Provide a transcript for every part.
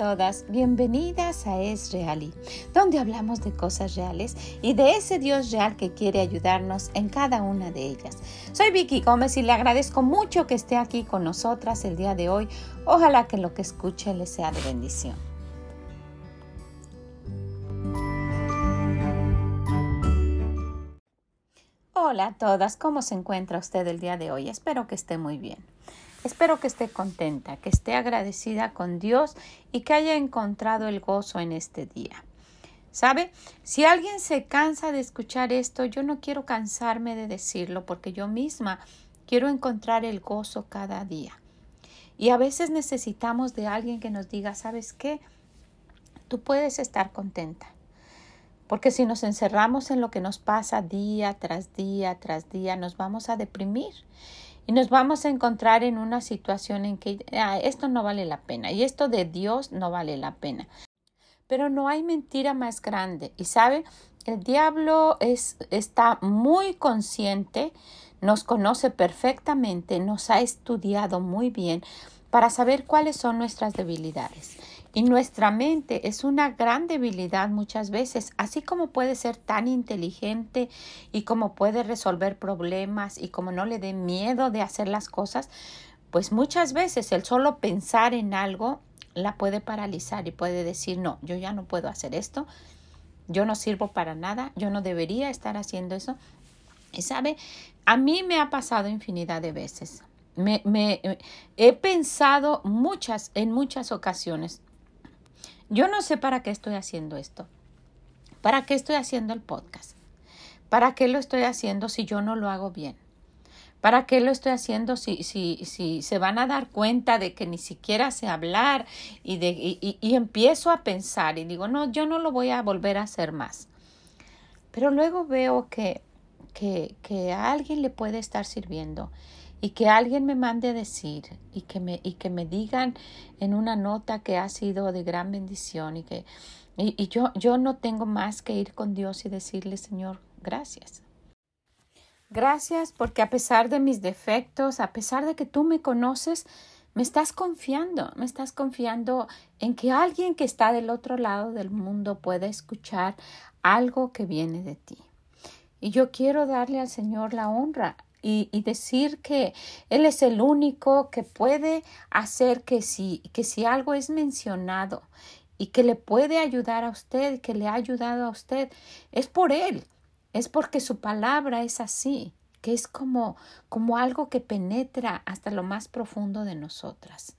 todas, bienvenidas a Es Real, donde hablamos de cosas reales y de ese Dios real que quiere ayudarnos en cada una de ellas. Soy Vicky Gómez y le agradezco mucho que esté aquí con nosotras el día de hoy. Ojalá que lo que escuche le sea de bendición. Hola a todas, ¿cómo se encuentra usted el día de hoy? Espero que esté muy bien. Espero que esté contenta, que esté agradecida con Dios y que haya encontrado el gozo en este día. ¿Sabe? Si alguien se cansa de escuchar esto, yo no quiero cansarme de decirlo porque yo misma quiero encontrar el gozo cada día. Y a veces necesitamos de alguien que nos diga, ¿sabes qué? Tú puedes estar contenta. Porque si nos encerramos en lo que nos pasa día tras día tras día, nos vamos a deprimir y nos vamos a encontrar en una situación en que ah, esto no vale la pena y esto de Dios no vale la pena. Pero no hay mentira más grande. Y sabe, el diablo es, está muy consciente, nos conoce perfectamente, nos ha estudiado muy bien para saber cuáles son nuestras debilidades. Y nuestra mente es una gran debilidad muchas veces, así como puede ser tan inteligente y como puede resolver problemas y como no le dé miedo de hacer las cosas, pues muchas veces el solo pensar en algo la puede paralizar y puede decir, no, yo ya no puedo hacer esto, yo no sirvo para nada, yo no debería estar haciendo eso. Y sabe, a mí me ha pasado infinidad de veces. Me, me, he pensado muchas, en muchas ocasiones, yo no sé para qué estoy haciendo esto. ¿Para qué estoy haciendo el podcast? ¿Para qué lo estoy haciendo si yo no lo hago bien? ¿Para qué lo estoy haciendo si, si, si se van a dar cuenta de que ni siquiera sé hablar y, de, y, y empiezo a pensar y digo, no, yo no lo voy a volver a hacer más? Pero luego veo que, que, que a alguien le puede estar sirviendo y que alguien me mande decir y que me, y que me digan en una nota que ha sido de gran bendición y que y, yo, yo no tengo más que ir con Dios y decirle, Señor, gracias. Gracias porque a pesar de mis defectos, a pesar de que tú me conoces, me estás confiando, me estás confiando en que alguien que está del otro lado del mundo pueda escuchar algo que viene de ti. Y yo quiero darle al Señor la honra y, decir que Él es el único que puede hacer que si, que si algo es mencionado y que le puede ayudar a usted, que le ha ayudado a usted, es por Él, es porque su palabra es así, que es como, como algo que penetra hasta lo más profundo de nosotras.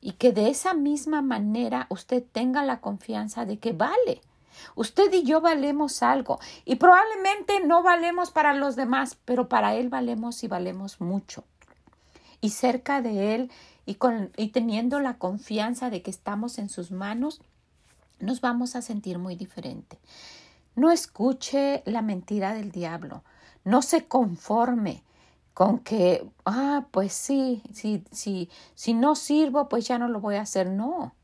Y que de esa misma manera usted tenga la confianza de que vale, Usted y yo valemos algo y probablemente no valemos para los demás, pero para Él valemos y valemos mucho. Y cerca de Él y, con, y teniendo la confianza de que estamos en sus manos, nos vamos a sentir muy diferente. No escuche la mentira del diablo. No se conforme con que, ah, pues sí, sí, sí, si no sirvo, pues ya no lo voy a hacer. No.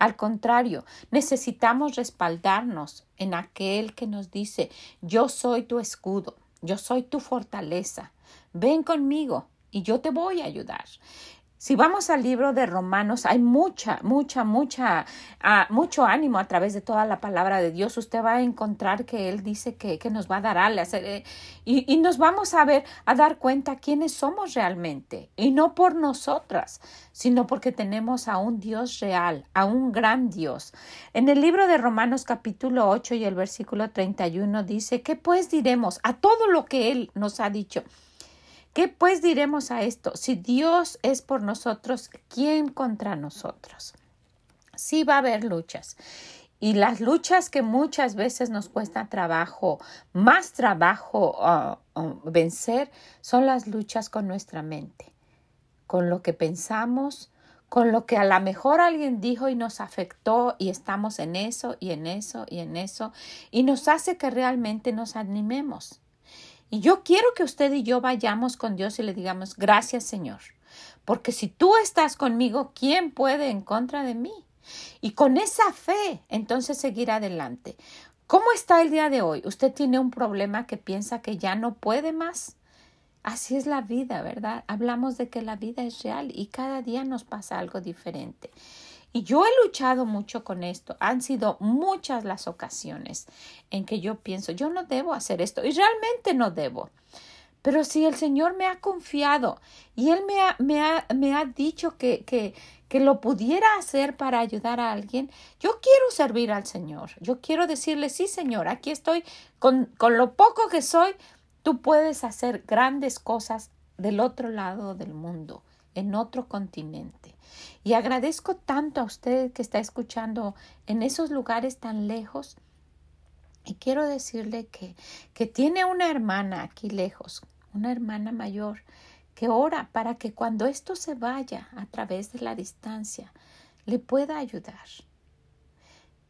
Al contrario, necesitamos respaldarnos en aquel que nos dice yo soy tu escudo, yo soy tu fortaleza, ven conmigo y yo te voy a ayudar. Si vamos al libro de Romanos, hay mucha, mucha, mucha, uh, mucho ánimo a través de toda la palabra de Dios. Usted va a encontrar que Él dice que, que nos va a dar alas eh, y, y, nos vamos a ver, a dar cuenta quiénes somos realmente. Y no por nosotras, sino porque tenemos a un Dios real, a un gran Dios. En el libro de Romanos capítulo 8 y el versículo 31 dice, ¿qué pues diremos a todo lo que Él nos ha dicho? ¿Qué pues diremos a esto? Si Dios es por nosotros, ¿quién contra nosotros? Sí va a haber luchas. Y las luchas que muchas veces nos cuesta trabajo, más trabajo uh, uh, vencer, son las luchas con nuestra mente, con lo que pensamos, con lo que a lo mejor alguien dijo y nos afectó y estamos en eso y en eso y en eso y nos hace que realmente nos animemos. Y yo quiero que usted y yo vayamos con Dios y le digamos, gracias Señor, porque si tú estás conmigo, ¿quién puede en contra de mí? Y con esa fe, entonces seguir adelante. ¿Cómo está el día de hoy? ¿Usted tiene un problema que piensa que ya no puede más? Así es la vida, ¿verdad? Hablamos de que la vida es real y cada día nos pasa algo diferente. Y yo he luchado mucho con esto. Han sido muchas las ocasiones en que yo pienso, yo no debo hacer esto y realmente no debo. Pero si el Señor me ha confiado y Él me ha, me ha, me ha dicho que, que, que lo pudiera hacer para ayudar a alguien, yo quiero servir al Señor. Yo quiero decirle, sí, Señor, aquí estoy con, con lo poco que soy. Tú puedes hacer grandes cosas del otro lado del mundo, en otro continente. Y agradezco tanto a usted que está escuchando en esos lugares tan lejos. Y quiero decirle que, que tiene una hermana aquí lejos, una hermana mayor, que ora para que cuando esto se vaya a través de la distancia, le pueda ayudar.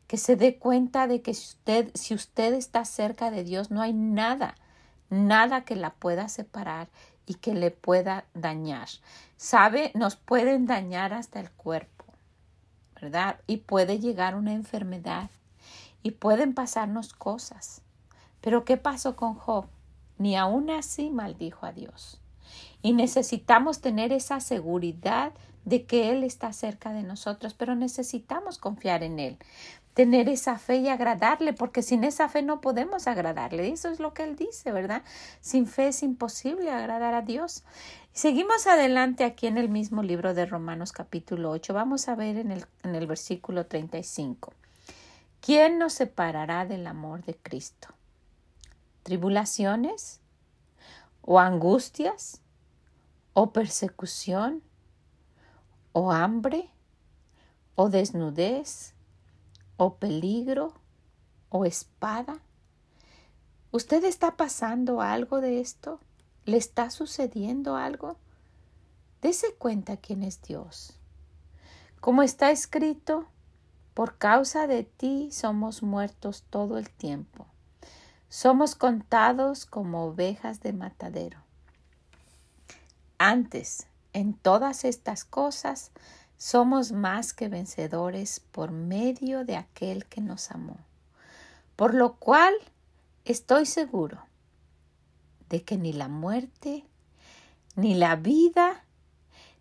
Que se dé cuenta de que usted, si usted está cerca de Dios, no hay nada, nada que la pueda separar y que le pueda dañar. Sabe, nos pueden dañar hasta el cuerpo, ¿verdad? Y puede llegar una enfermedad y pueden pasarnos cosas. Pero ¿qué pasó con Job? Ni aún así maldijo a Dios. Y necesitamos tener esa seguridad de que Él está cerca de nosotros, pero necesitamos confiar en Él tener esa fe y agradarle, porque sin esa fe no podemos agradarle. Eso es lo que él dice, ¿verdad? Sin fe es imposible agradar a Dios. Seguimos adelante aquí en el mismo libro de Romanos capítulo 8. Vamos a ver en el, en el versículo 35. ¿Quién nos separará del amor de Cristo? ¿Tribulaciones? ¿O angustias? ¿O persecución? ¿O hambre? ¿O desnudez? O peligro o espada? ¿Usted está pasando algo de esto? ¿Le está sucediendo algo? Dese cuenta quién es Dios. Como está escrito, por causa de ti somos muertos todo el tiempo. Somos contados como ovejas de matadero. Antes, en todas estas cosas, somos más que vencedores por medio de aquel que nos amó. Por lo cual estoy seguro de que ni la muerte, ni la vida,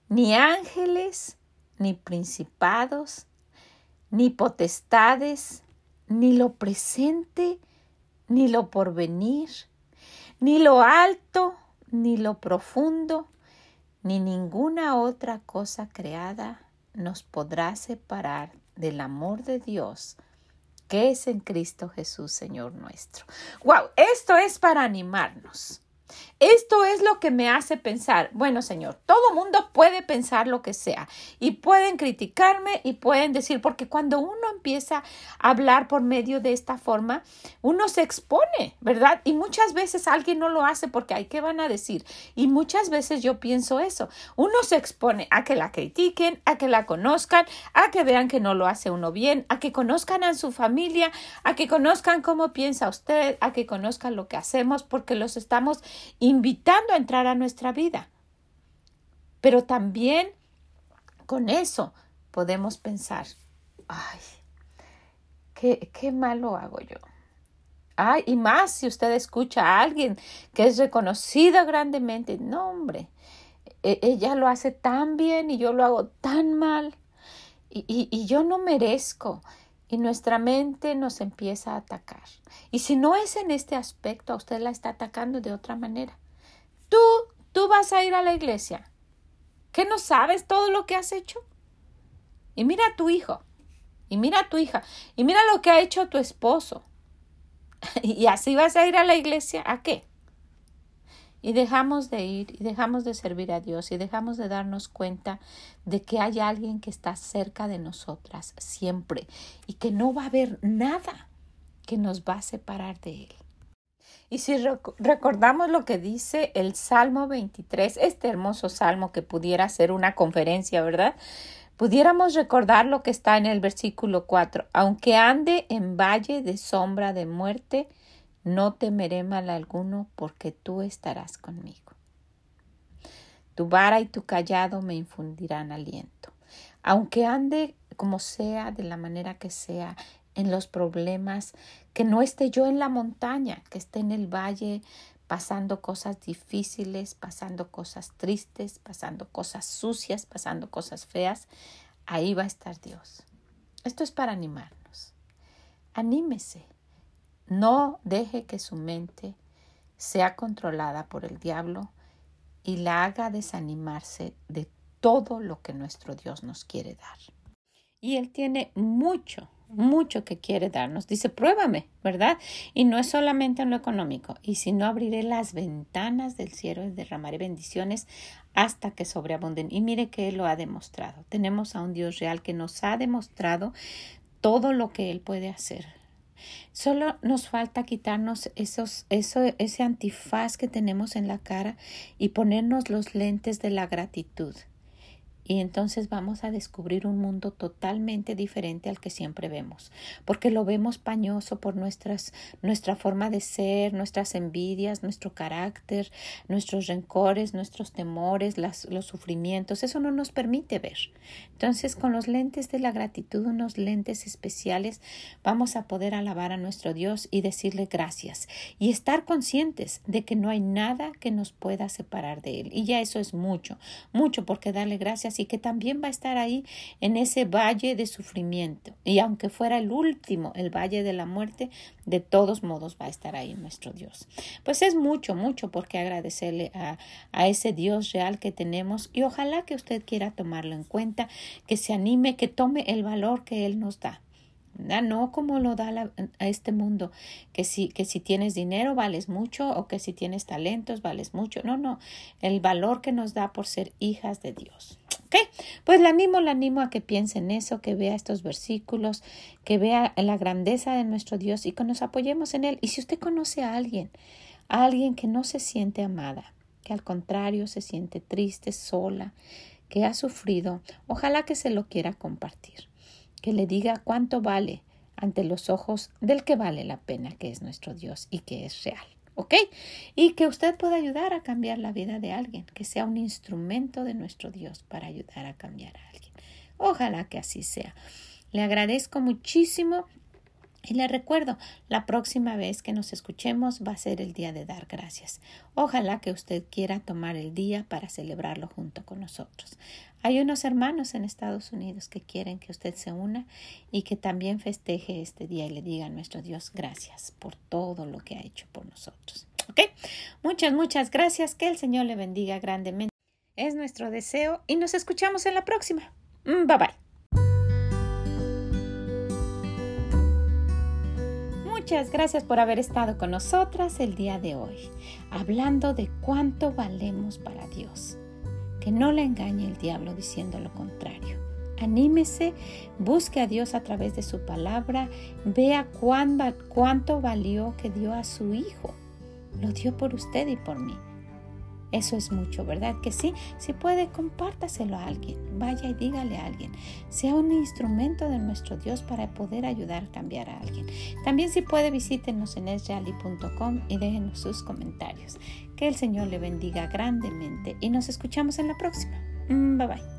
ni ángeles, ni principados, ni potestades, ni lo presente, ni lo porvenir, ni lo alto, ni lo profundo, ni ninguna otra cosa creada nos podrá separar del amor de Dios que es en Cristo Jesús, Señor nuestro. Wow, esto es para animarnos. Esto es lo que me hace pensar, bueno Señor, todo mundo puede pensar lo que sea y pueden criticarme y pueden decir, porque cuando uno empieza a hablar por medio de esta forma, uno se expone, ¿verdad? Y muchas veces alguien no lo hace porque hay que van a decir. Y muchas veces yo pienso eso, uno se expone a que la critiquen, a que la conozcan, a que vean que no lo hace uno bien, a que conozcan a su familia, a que conozcan cómo piensa usted, a que conozcan lo que hacemos, porque los estamos invitando a entrar a nuestra vida. Pero también con eso podemos pensar, ay, qué, qué malo hago yo. Ay, y más si usted escucha a alguien que es reconocido grandemente, no hombre, e, ella lo hace tan bien y yo lo hago tan mal y, y, y yo no merezco y nuestra mente nos empieza a atacar. Y si no es en este aspecto, a usted la está atacando de otra manera. Tú, tú vas a ir a la iglesia. ¿Qué no sabes todo lo que has hecho? Y mira a tu hijo, y mira a tu hija, y mira lo que ha hecho tu esposo. y así vas a ir a la iglesia. ¿A qué? Y dejamos de ir y dejamos de servir a Dios y dejamos de darnos cuenta de que hay alguien que está cerca de nosotras siempre y que no va a haber nada que nos va a separar de Él. Y si recordamos lo que dice el Salmo 23, este hermoso salmo que pudiera ser una conferencia, ¿verdad? Pudiéramos recordar lo que está en el versículo 4. Aunque ande en valle de sombra de muerte, no temeré mal alguno porque tú estarás conmigo. Tu vara y tu callado me infundirán aliento. Aunque ande como sea, de la manera que sea, en los problemas, que no esté yo en la montaña, que esté en el valle pasando cosas difíciles, pasando cosas tristes, pasando cosas sucias, pasando cosas feas. ahí va a estar Dios. Esto es para animarnos. Anímese. No deje que su mente sea controlada por el diablo y la haga desanimarse de todo lo que nuestro Dios nos quiere dar. Y Él tiene mucho, mucho que quiere darnos. Dice, pruébame, ¿verdad? Y no es solamente en lo económico. Y si no, abriré las ventanas del cielo y derramaré bendiciones hasta que sobreabunden. Y mire que Él lo ha demostrado. Tenemos a un Dios real que nos ha demostrado todo lo que Él puede hacer. Solo nos falta quitarnos esos, eso, ese antifaz que tenemos en la cara y ponernos los lentes de la gratitud y entonces vamos a descubrir un mundo totalmente diferente al que siempre vemos, porque lo vemos pañoso por nuestras, nuestra forma de ser, nuestras envidias, nuestro carácter, nuestros rencores, nuestros temores, las, los sufrimientos, eso no nos permite ver. Entonces, con los lentes de la gratitud, unos lentes especiales, vamos a poder alabar a nuestro Dios y decirle gracias y estar conscientes de que no hay nada que nos pueda separar de Él. Y ya eso es mucho, mucho porque darle gracias y que también va a estar ahí en ese valle de sufrimiento. Y aunque fuera el último, el valle de la muerte, de todos modos va a estar ahí nuestro Dios. Pues es mucho, mucho por qué agradecerle a, a ese Dios real que tenemos y ojalá que usted quiera tomarlo en cuenta, que se anime, que tome el valor que Él nos da. No como lo da a este mundo, que si, que si tienes dinero vales mucho o que si tienes talentos vales mucho. No, no, el valor que nos da por ser hijas de Dios. ¿Ok? Pues la animo, la animo a que piense en eso, que vea estos versículos, que vea la grandeza de nuestro Dios y que nos apoyemos en Él. Y si usted conoce a alguien, a alguien que no se siente amada, que al contrario se siente triste, sola, que ha sufrido, ojalá que se lo quiera compartir que le diga cuánto vale ante los ojos del que vale la pena, que es nuestro Dios y que es real. ¿Ok? Y que usted pueda ayudar a cambiar la vida de alguien, que sea un instrumento de nuestro Dios para ayudar a cambiar a alguien. Ojalá que así sea. Le agradezco muchísimo y le recuerdo, la próxima vez que nos escuchemos va a ser el día de dar gracias. Ojalá que usted quiera tomar el día para celebrarlo junto con nosotros. Hay unos hermanos en Estados Unidos que quieren que usted se una y que también festeje este día y le diga a nuestro Dios gracias por todo lo que ha hecho por nosotros. Muchas, muchas gracias. Que el Señor le bendiga grandemente. Es nuestro deseo y nos escuchamos en la próxima. Mm, bye bye. Muchas gracias por haber estado con nosotras el día de hoy, hablando de cuánto valemos para Dios. Que no le engañe el diablo diciendo lo contrario. Anímese, busque a Dios a través de su palabra, vea cuánto valió que dio a su Hijo. Lo dio por usted y por mí. Eso es mucho, ¿verdad? Que sí, si puede, compártaselo a alguien. Vaya y dígale a alguien. Sea un instrumento de nuestro Dios para poder ayudar a cambiar a alguien. También si puede, visítenos en esjali.com y déjenos sus comentarios. Que el Señor le bendiga grandemente y nos escuchamos en la próxima. Mm, bye bye.